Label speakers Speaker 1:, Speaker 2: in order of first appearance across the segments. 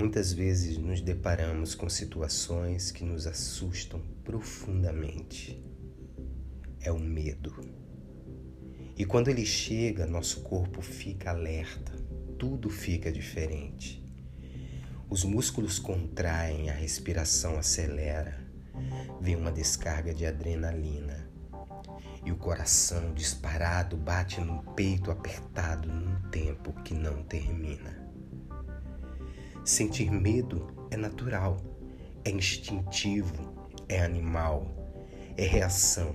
Speaker 1: Muitas vezes nos deparamos com situações que nos assustam profundamente. É o medo. E quando ele chega, nosso corpo fica alerta, tudo fica diferente. Os músculos contraem, a respiração acelera, vem uma descarga de adrenalina e o coração disparado bate no peito apertado num tempo que não termina. Sentir medo é natural, é instintivo, é animal, é reação,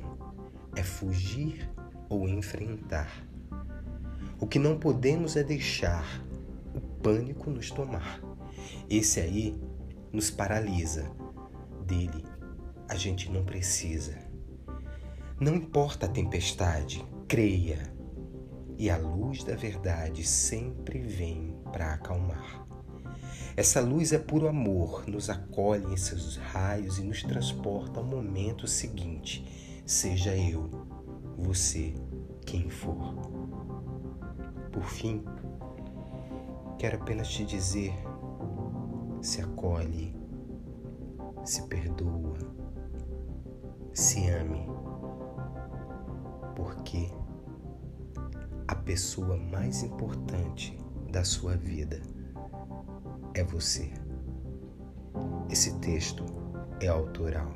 Speaker 1: é fugir ou enfrentar. O que não podemos é deixar o pânico nos tomar. Esse aí nos paralisa. Dele a gente não precisa. Não importa a tempestade, creia, e a luz da verdade sempre vem para acalmar. Essa luz é puro amor, nos acolhe em seus raios e nos transporta ao momento seguinte, seja eu, você, quem for. Por fim, quero apenas te dizer: se acolhe, se perdoa, se ame, porque a pessoa mais importante da sua vida é você. Esse texto é autoral.